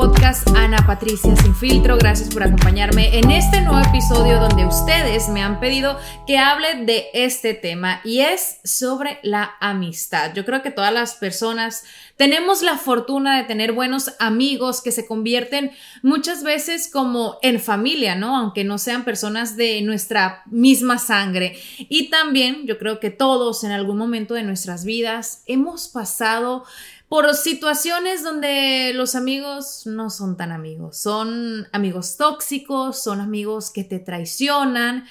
Podcast Ana Patricia Sin Filtro. Gracias por acompañarme en este nuevo episodio donde ustedes me han pedido que hable de este tema y es sobre la amistad. Yo creo que todas las personas tenemos la fortuna de tener buenos amigos que se convierten muchas veces como en familia, ¿no? Aunque no sean personas de nuestra misma sangre. Y también yo creo que todos en algún momento de nuestras vidas hemos pasado por situaciones donde los amigos no son tan amigos, son amigos tóxicos, son amigos que te traicionan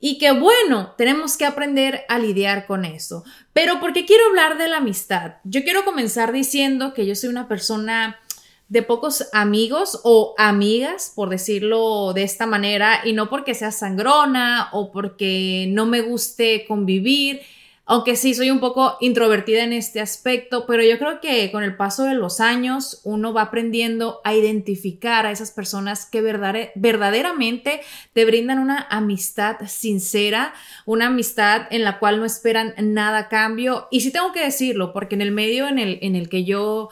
y que bueno, tenemos que aprender a lidiar con eso. Pero porque quiero hablar de la amistad, yo quiero comenzar diciendo que yo soy una persona de pocos amigos o amigas, por decirlo de esta manera, y no porque sea sangrona o porque no me guste convivir, aunque sí soy un poco introvertida en este aspecto, pero yo creo que con el paso de los años uno va aprendiendo a identificar a esas personas que verdaderamente te brindan una amistad sincera, una amistad en la cual no esperan nada a cambio. Y sí tengo que decirlo, porque en el medio en el, en el que yo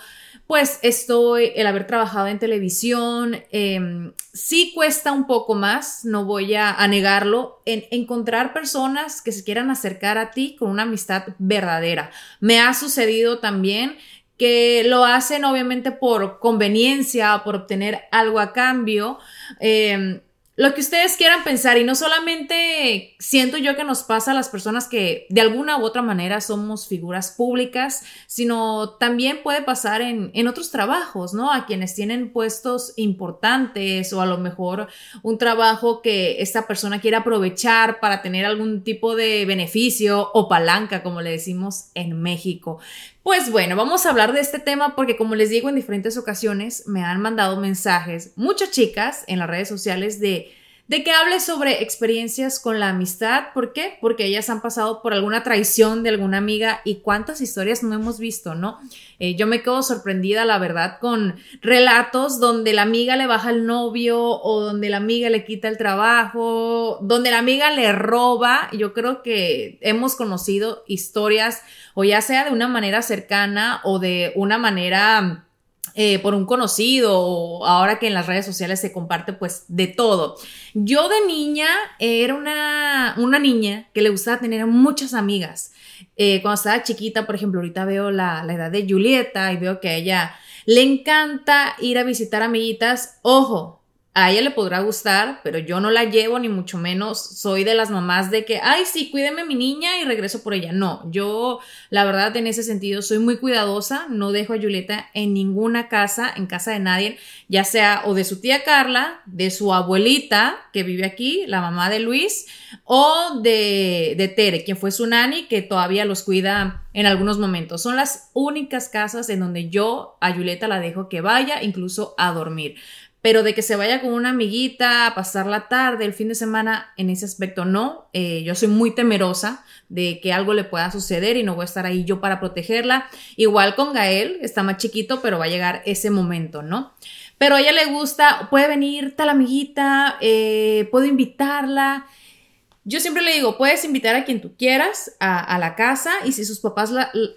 pues estoy, el haber trabajado en televisión, em, sí cuesta un poco más, no voy a, negarlo, en encontrar personas que se quieran acercar a ti con una amistad verdadera. Me ha sucedido también que lo hacen obviamente por conveniencia, por obtener algo a cambio. Eh, lo que ustedes quieran pensar y no solamente siento yo que nos pasa a las personas que de alguna u otra manera somos figuras públicas, sino también puede pasar en, en, otros trabajos, ¿no? A quienes tienen puestos importantes o a lo mejor un trabajo que esta persona quiere aprovechar para tener algún tipo de beneficio o palanca, como le decimos en México. Pues bueno, vamos a hablar de este tema porque como les digo en diferentes ocasiones me han mandado mensajes muchas chicas en las redes sociales de de que hable sobre experiencias con la amistad. ¿Por qué? Porque ellas han pasado por alguna traición de alguna amiga y cuántas historias no hemos visto, ¿no? Eh, yo me quedo sorprendida, la verdad, con relatos donde la amiga le baja el novio o donde la amiga le quita el trabajo, donde la amiga le roba. Yo creo que hemos conocido historias o ya sea de una manera cercana o de una manera eh, por un conocido o ahora que en las redes sociales se comparte pues de todo. Yo de niña era una, una niña que le gustaba tener muchas amigas. Eh, cuando estaba chiquita, por ejemplo, ahorita veo la, la edad de Julieta y veo que a ella le encanta ir a visitar amiguitas. Ojo, a ella le podrá gustar, pero yo no la llevo ni mucho menos soy de las mamás de que, ay, sí, cuídeme mi niña y regreso por ella. No, yo la verdad en ese sentido soy muy cuidadosa, no dejo a Julieta en ninguna casa, en casa de nadie, ya sea o de su tía Carla, de su abuelita que vive aquí, la mamá de Luis, o de, de Tere, quien fue su nani, que todavía los cuida en algunos momentos. Son las únicas casas en donde yo a Julieta la dejo que vaya, incluso a dormir pero de que se vaya con una amiguita a pasar la tarde, el fin de semana, en ese aspecto no. Eh, yo soy muy temerosa de que algo le pueda suceder y no voy a estar ahí yo para protegerla. Igual con Gael, está más chiquito, pero va a llegar ese momento, ¿no? Pero a ella le gusta, puede venir tal amiguita, eh, puedo invitarla. Yo siempre le digo, puedes invitar a quien tú quieras a, la casa y si sus papás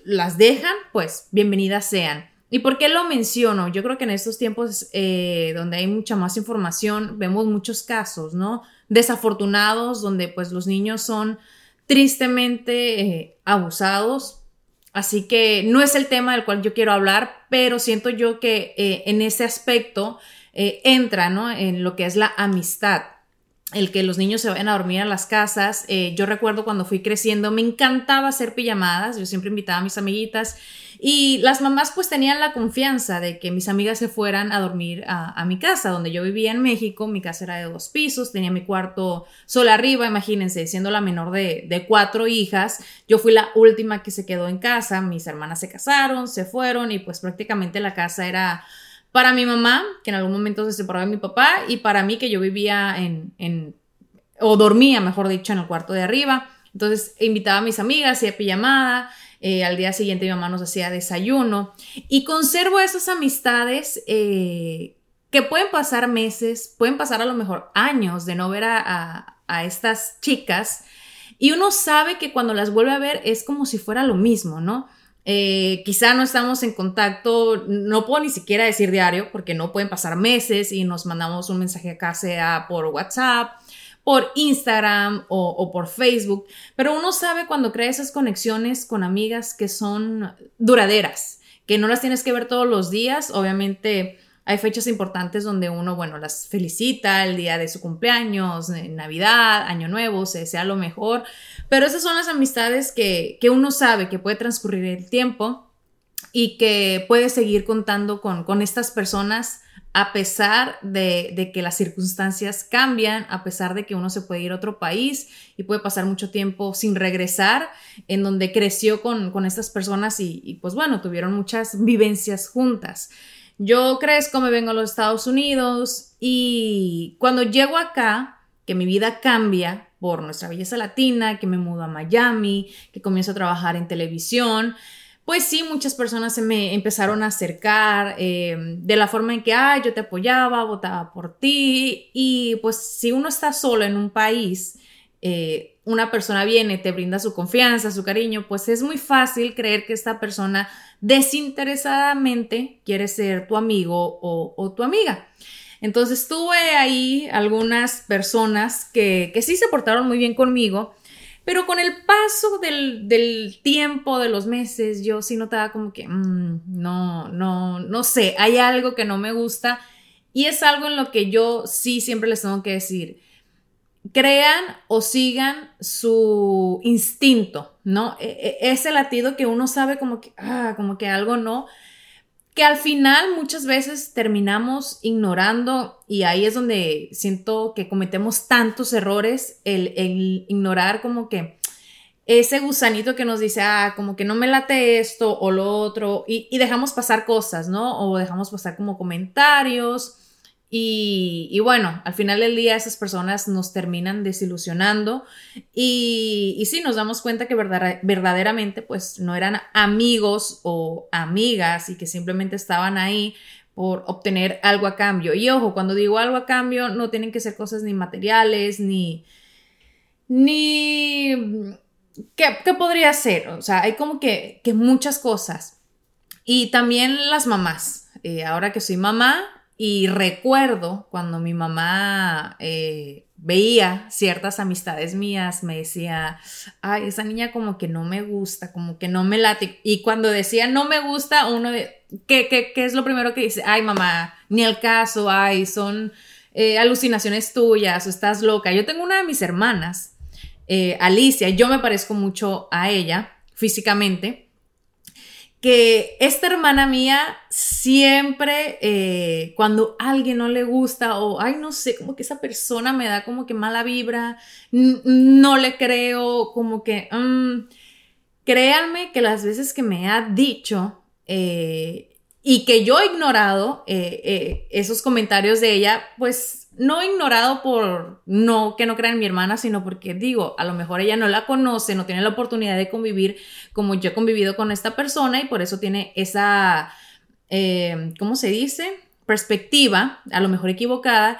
las dejan, pues bienvenidas sean. ¿Y por qué lo menciono? Yo creo que en estos tiempos eh, donde hay mucha más información, vemos muchos casos, ¿no? desafortunados, donde pues los niños son tristemente eh, abusados. Así que no es el tema del cual yo quiero hablar, pero siento yo que eh, en ese aspecto entra, ¿no? En lo que es la amistad el que los niños se vayan a dormir a las casas. Eh, yo recuerdo cuando fui creciendo, me encantaba hacer pijamadas, yo siempre invitaba a mis amiguitas y las mamás pues tenían la confianza de que mis amigas se fueran a dormir a, mi casa, donde yo vivía en México, mi casa era de dos pisos, tenía mi cuarto solo arriba, imagínense, siendo la menor de cuatro hijas, yo fui la última que se quedó en casa, mis hermanas se casaron, se fueron y pues prácticamente la casa era para mi mamá, que en algún momento se separó de mi papá, y para mí, que yo vivía en, en o dormía, mejor dicho, en el cuarto de arriba. Entonces invitaba a mis amigas, hacía pijamada, eh, al día siguiente mi mamá nos hacía desayuno y conservo esas amistades eh, que pueden pasar meses, pueden pasar a lo mejor años de no ver a, a estas chicas y uno sabe que cuando las vuelve a ver es como si fuera lo mismo, ¿no? Eh, quizá no estamos en contacto, no puedo ni siquiera decir diario porque no pueden pasar meses y nos mandamos un mensaje acá sea por WhatsApp, por Instagram o, o, por Facebook, pero uno sabe cuando crea esas conexiones con amigas que son duraderas, que no las tienes que ver todos los días, obviamente hay fechas importantes donde uno, bueno, las felicita, el día de su cumpleaños, Navidad, Año Nuevo, se desea lo mejor, pero esas son las amistades que, uno sabe que puede transcurrir el tiempo y que puede seguir contando con, con estas personas a pesar de, de, que las circunstancias cambian, a pesar de que uno se puede ir a otro país y puede pasar mucho tiempo sin regresar, en donde creció con, con estas personas y, y, pues bueno, tuvieron muchas vivencias juntas. Yo crezco, me vengo a los Estados Unidos y cuando llego acá, que mi vida cambia, por nuestra belleza latina, que me mudo a Miami, que comienzo a trabajar en televisión, pues sí, muchas personas se me empezaron a acercar eh, de la forma en que, ah, yo te apoyaba, votaba por ti, y pues si uno está solo en un país, eh, una persona viene, te brinda su confianza, su cariño, pues es muy fácil creer que esta persona desinteresadamente quiere ser tu amigo o, tu amiga. Entonces tuve ahí algunas personas que, sí se portaron muy bien conmigo, pero con el paso del, tiempo, de los meses, yo sí notaba como que, mm, no, no, no sé, hay algo que no me gusta y es algo en lo que yo sí siempre les tengo que decir. Crean o sigan su instinto, ¿no? E, e, ese latido que uno sabe como que, ah, como que algo no, que al final muchas veces terminamos ignorando y ahí es donde siento que cometemos tantos errores, el, ignorar como que ese gusanito que nos dice, ah, como que no me late esto o lo otro, y dejamos pasar cosas, ¿no? O dejamos pasar como comentarios y, bueno, al final del día esas personas nos terminan desilusionando y, y sí, nos damos cuenta que verdaderamente pues no eran amigos o amigas y que simplemente estaban ahí por obtener algo a cambio. Y ojo, cuando digo algo a cambio, no tienen que ser cosas ni materiales, ni... ni... ¿Qué, podría ser? O sea, hay como que, que muchas cosas. Y también las mamás. Eh, ahora que soy mamá, y recuerdo cuando mi mamá eh, veía ciertas amistades mías, me decía, ay, esa niña como que no me gusta, como que no me late. Y cuando decía no me gusta, uno de, ¿qué, es lo primero que dice? Ay, mamá, ni el caso, ay, son eh, alucinaciones tuyas o estás loca. Yo tengo una de mis hermanas, eh, Alicia, yo me parezco mucho a ella físicamente que esta hermana mía siempre eh, cuando alguien no le gusta o, ay, no sé, como que esa persona me da como que mala vibra, no le creo, como que, mm, créanme que las veces que me ha dicho eh, y que yo he ignorado eh, esos comentarios de ella, pues no ignorado por no que no crean mi hermana, sino porque digo, a lo mejor ella no la conoce, no tiene la oportunidad de convivir como yo he convivido con esta persona y por eso tiene esa, eh, ¿cómo se dice? Perspectiva, a lo mejor equivocada,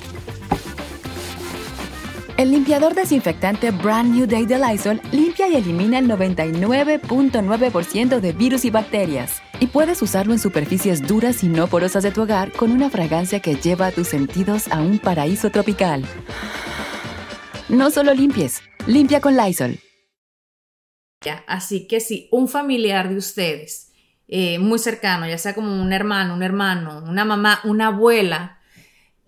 El limpiador desinfectante Brand New Day de Lysol limpia y elimina el 99.9% de virus y bacterias. Y puedes usarlo en superficies duras y no porosas de tu hogar con una fragancia que lleva a tus sentidos a un paraíso tropical. No solo limpies, limpia con Lysol. Así que si un familiar de ustedes, eh, muy cercano, ya sea como un hermano, un hermano, una mamá, una abuela,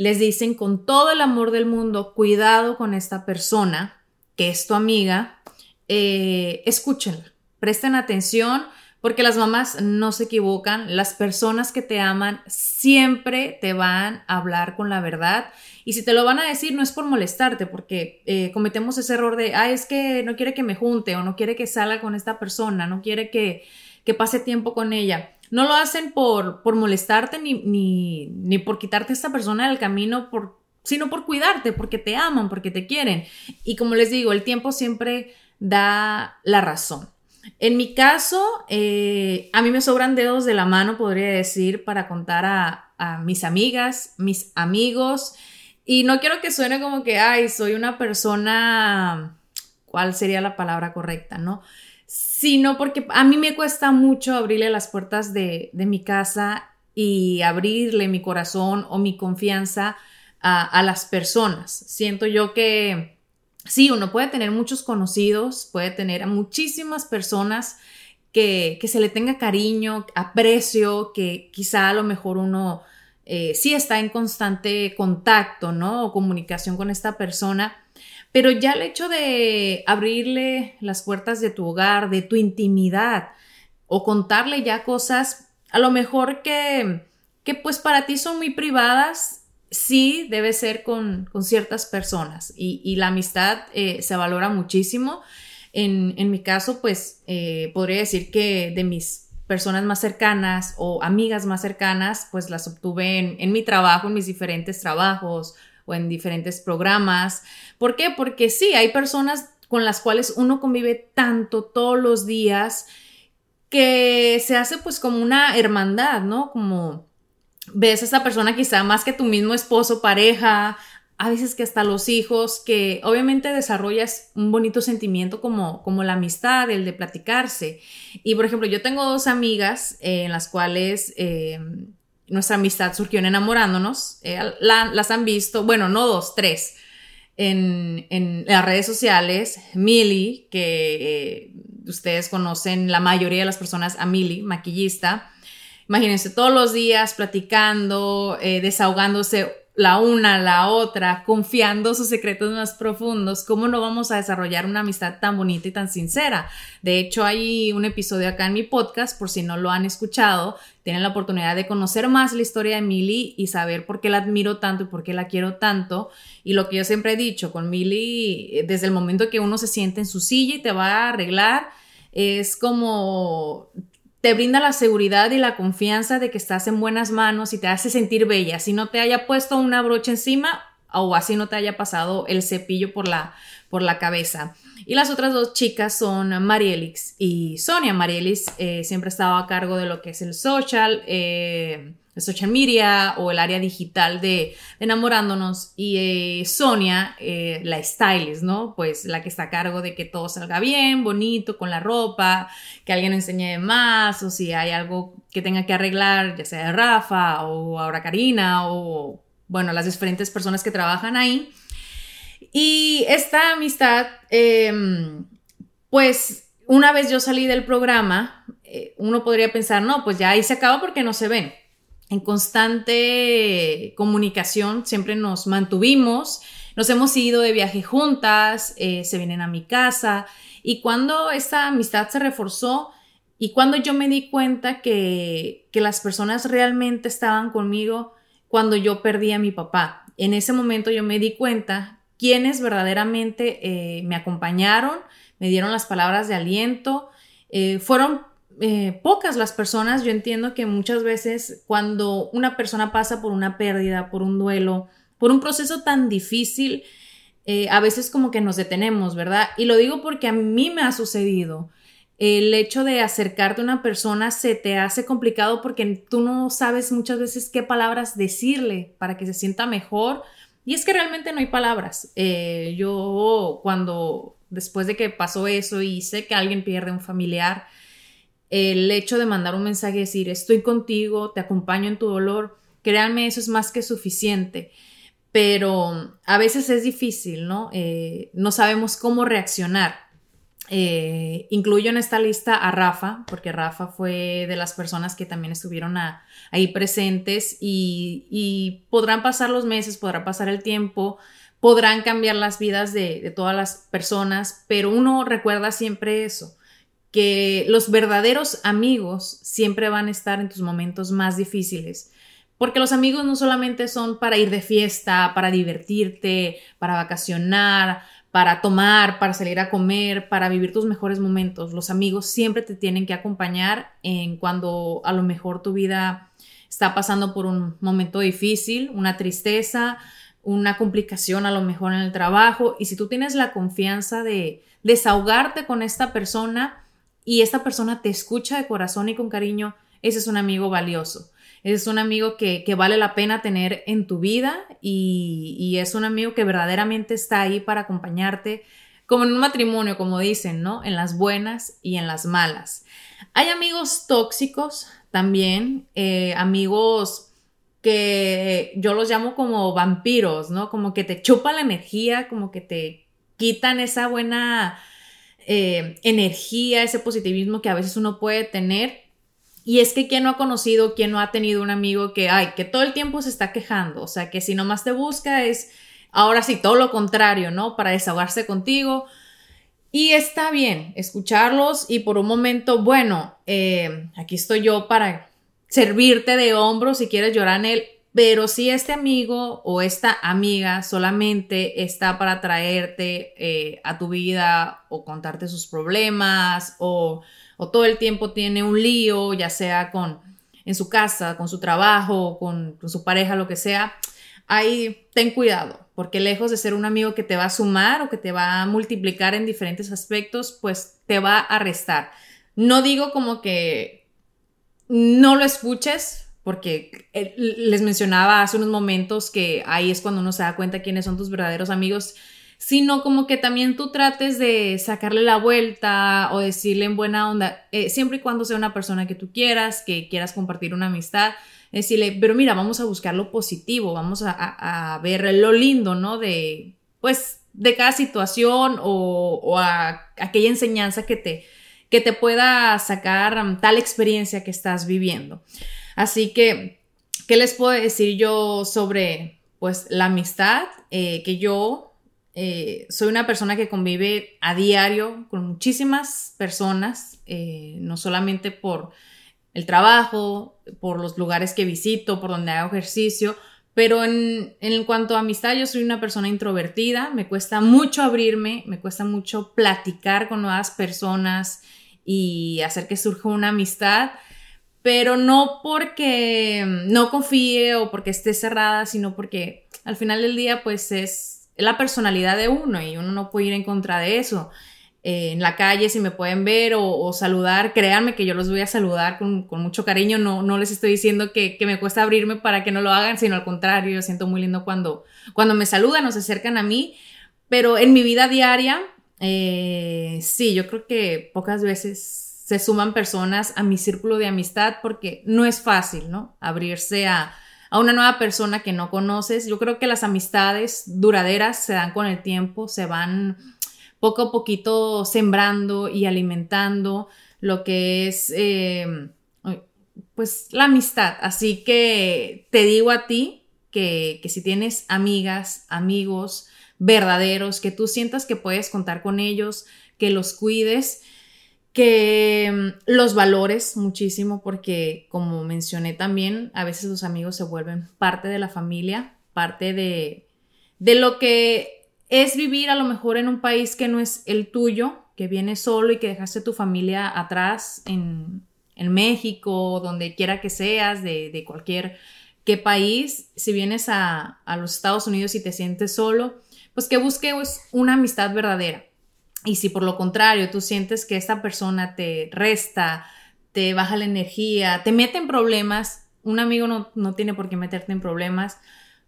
les dicen con todo el amor del mundo, cuidado con esta persona, que es tu amiga, eh, escúchenla, presten atención, porque las mamás no se equivocan, las personas que te aman siempre te van a hablar con la verdad. Y si te lo van a decir, no es por molestarte, porque eh, cometemos ese error de, ah, es que no quiere que me junte o no quiere que salga con esta persona, no quiere que, que pase tiempo con ella no lo hacen por, por molestarte ni, ni, ni por quitarte a esta persona del camino, por, sino por cuidarte, porque te aman, porque te quieren. Y como les digo, el tiempo siempre da la razón. En mi caso, eh, a mí me sobran dedos de la mano, podría decir, para contar a, a, mis amigas, mis amigos. Y no quiero que suene como que, ay, soy una persona, ¿cuál sería la palabra correcta? ¿No? Sino porque a mí me cuesta mucho abrirle las puertas de, mi casa y abrirle mi corazón o mi confianza a, las personas. Siento yo que sí, uno puede tener muchos conocidos, puede tener a muchísimas personas que, se le tenga cariño, aprecio, que quizá a lo mejor uno eh, sí está en constante contacto, ¿no? O comunicación con esta persona, pero ya el hecho de abrirle las puertas de tu hogar, de tu intimidad, o contarle ya cosas, a lo mejor que, que pues para ti son muy privadas, sí debe ser con, ciertas personas y, la amistad eh, se valora muchísimo. En, mi caso, pues eh, podría decir que de mis personas más cercanas o amigas más cercanas, pues las obtuve en, en mi trabajo, en mis diferentes trabajos, o en diferentes programas. ¿Por qué? Porque sí, hay personas con las cuales uno convive tanto todos los días que se hace pues como una hermandad, ¿no? Como ves a esa persona quizá más que tu mismo esposo, pareja, a veces que hasta los hijos, que obviamente desarrollas un bonito sentimiento como, como la amistad, el de platicarse. Y por ejemplo, yo tengo dos amigas en las cuales eh, nuestra amistad surgió en enamorándonos. Eh, las han visto, bueno, no dos, tres, en, las redes sociales. Milly, que eh, ustedes conocen, la mayoría de las personas a Milly, maquillista. Imagínense todos los días platicando, eh, desahogándose la una, la otra, confiando sus secretos más profundos, ¿cómo no vamos a desarrollar una amistad tan bonita y tan sincera? De hecho, hay un episodio acá en mi podcast, por si no lo han escuchado, tienen la oportunidad de conocer más la historia de Milly y saber por qué la admiro tanto y por qué la quiero tanto. Y lo que yo siempre he dicho, con Milly, desde el momento que uno se siente en su silla y te va a arreglar, es como te brinda la seguridad y la confianza de que estás en buenas manos y te hace sentir bella. Si no te haya puesto una brocha encima o así no te haya pasado el cepillo por la, por la cabeza. Y las otras dos chicas son Marielix y Sonia. Marielix eh, siempre estaba a cargo de lo que es el social. Eh, el social media o el área digital de, enamorándonos y eh, Sonia, eh, la stylist, ¿no? Pues la que está a cargo de que todo salga bien, bonito, con la ropa, que alguien enseñe más o si hay algo que tenga que arreglar, ya sea Rafa o ahora Karina o, bueno, las diferentes personas que trabajan ahí. Y esta amistad, em, pues una vez yo salí del programa, eh, uno podría pensar, no, pues ya ahí se acaba porque no se ven en constante comunicación, siempre nos mantuvimos, nos hemos ido de viaje juntas, eh, se vienen a mi casa. Y cuando esta amistad se reforzó y cuando yo me di cuenta que, que las personas realmente estaban conmigo cuando yo perdí a mi papá, en ese momento yo me di cuenta quienes verdaderamente eh, me acompañaron, me dieron las palabras de aliento, eh, fueron eh, pocas las personas, yo entiendo que muchas veces cuando una persona pasa por una pérdida, por un duelo, por un proceso tan difícil, eh, a veces como que nos detenemos, ¿verdad? Y lo digo porque a mí me ha sucedido. El hecho de acercarte a una persona se te hace complicado porque tú no sabes muchas veces qué palabras decirle para que se sienta mejor. Y es que realmente no hay palabras. Eh, yo cuando, después de que pasó eso y sé que alguien pierde un familiar, el hecho de mandar un mensaje y decir, estoy contigo, te acompaño en tu dolor, créanme, eso es más que suficiente. Pero a veces es difícil, ¿no? Eh, no sabemos cómo reaccionar. Eh, incluyo en esta lista a Rafa, porque Rafa fue de las personas que también estuvieron ahí presentes y, podrán pasar los meses, podrá pasar el tiempo, podrán cambiar las vidas de todas las personas, pero uno recuerda siempre eso que los verdaderos amigos siempre van a estar en tus momentos más difíciles. Porque los amigos no solamente son para ir de fiesta, para divertirte, para vacacionar, para tomar, para salir a comer, para vivir tus mejores momentos. Los amigos siempre te tienen que acompañar en cuando a lo mejor tu vida está pasando por un momento difícil, una tristeza, una complicación a lo mejor en el trabajo. Y si tú tienes la confianza de desahogarte con esta persona, y esta persona te escucha de corazón y con cariño, ese es un amigo valioso. Ese es un amigo que, vale la pena tener en tu vida y, y, es un amigo que verdaderamente está ahí para acompañarte, como en un matrimonio, como dicen, ¿no? En las buenas y en las malas. Hay amigos tóxicos también, eh, amigos que yo los llamo como vampiros, ¿no? Como que te chupan la energía, como que te quitan esa buena eh, energía, ese positivismo que a veces uno puede tener. Y es que quien no ha conocido, quien no ha tenido un amigo que, ay, que todo el tiempo se está quejando, o sea, que si nomás te busca es, ahora sí, todo lo contrario, ¿no? Para desahogarse contigo. Y está bien escucharlos y por un momento, bueno, eh, aquí estoy yo para servirte de hombro si quieres llorar en él, pero si este amigo o esta amiga solamente está para traerte eh, a tu vida o contarte sus problemas o, todo el tiempo tiene un lío, ya sea con en su casa, con su trabajo, con su pareja, lo que sea, ahí ten cuidado, porque lejos de ser un amigo que te va a sumar o que te va a multiplicar en diferentes aspectos, pues te va a restar. No digo como que no lo escuches, porque eh, les mencionaba hace unos momentos que ahí es cuando uno se da cuenta quiénes son tus verdaderos amigos, sino como que también tú trates de sacarle la vuelta o decirle en buena onda, eh, siempre y cuando sea una persona que tú quieras, que quieras compartir una amistad, decirle, pero mira, vamos a buscar lo positivo, vamos a, ver lo lindo, ¿no? De, pues, de cada situación o, o a, aquella enseñanza que te, que te pueda sacar um, tal experiencia que estás viviendo. Así que, ¿qué les puedo decir yo sobre pues la amistad? Eh, que yo eh, soy una persona que convive a diario con muchísimas personas, eh, no solamente por el trabajo, por los lugares que visito, por donde hago ejercicio, pero en, en, cuanto a amistad, yo soy una persona introvertida, me cuesta mucho abrirme, me cuesta mucho platicar con nuevas personas y hacer que surja una amistad pero no porque no confíe o porque esté cerrada, sino porque al final del día pues es la personalidad de uno y uno no puede ir en contra de eso. Eh, en la calle, si me pueden ver o, saludar, créanme que yo los voy a saludar con, mucho cariño, no, no les estoy diciendo que, me cuesta abrirme para que no lo hagan, sino al contrario, yo siento muy lindo cuando, cuando me saludan o se acercan a mí, pero en mi vida diaria, eh, sí, yo creo que pocas veces se suman personas a mi círculo de amistad porque no es fácil, ¿no? Abrirse a, una nueva persona que no conoces. Yo creo que las amistades duraderas se dan con el tiempo, se van poco a poquito sembrando y alimentando lo que es, eh, pues la amistad. Así que te digo a ti que, que si tienes amigas, amigos verdaderos, que tú sientas que puedes contar con ellos, que los cuides, que mm, los valores muchísimo porque como mencioné también, a veces los amigos se vuelven parte de la familia, parte de, de lo que es vivir a lo mejor en un país que no es el tuyo, que vienes solo y que dejaste tu familia atrás en, en México, donde quiera que seas, de, de cualquier qué país, si vienes a, a, los Estados Unidos y te sientes solo, pues que busques una amistad verdadera. Y si por lo contrario tú sientes que esta persona te resta, te baja la energía, te mete en problemas, un amigo no, no tiene por qué meterte en problemas,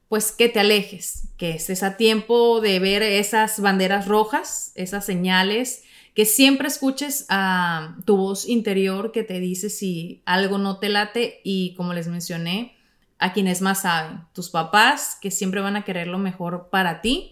pues que te alejes, que estés a tiempo de ver esas banderas rojas, esas señales, que siempre escuches a tu voz interior que te dice si algo no te late y como les mencioné, a quienes más saben, tus papás que siempre van a querer lo mejor para ti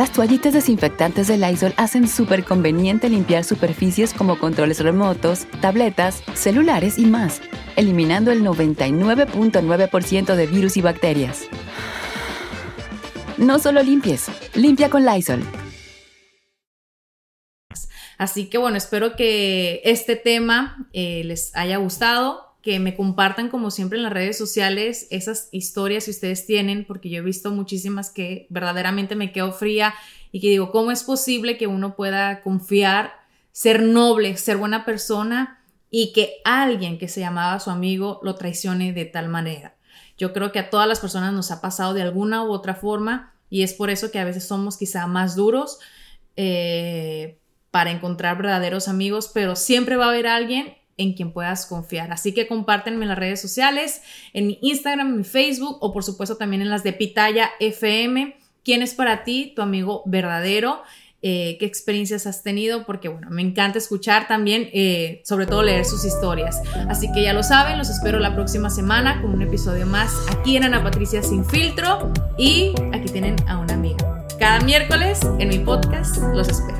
Las toallitas desinfectantes de Lysol hacen súper conveniente limpiar superficies como controles remotos, tabletas, celulares y más, eliminando el 99.9% de virus y bacterias. No solo limpies, limpia con Lysol. Así que bueno, espero que este tema eh, les haya gustado que me compartan como siempre en las redes sociales esas historias que ustedes tienen, porque yo he visto muchísimas que verdaderamente me quedo fría y que digo, ¿cómo es posible que uno pueda confiar, ser noble, ser buena persona y que alguien que se llamaba su amigo lo traicione de tal manera? Yo creo que a todas las personas nos ha pasado de alguna u otra forma y es por eso que a veces somos quizá más duros eh, para encontrar verdaderos amigos, pero siempre va a haber alguien en quien puedas confiar. Así que compártenme en las redes sociales, en mi Instagram, en mi Facebook o por supuesto también en las de Pitaya FM. ¿Quién es para ti tu amigo verdadero? Eh, qué experiencias has tenido, porque bueno, me encanta escuchar también, eh, sobre todo leer sus historias. Así que ya lo saben, los espero la próxima semana con un episodio más aquí en Ana Patricia Sin Filtro y aquí tienen a una amiga. Cada miércoles en mi podcast los espero.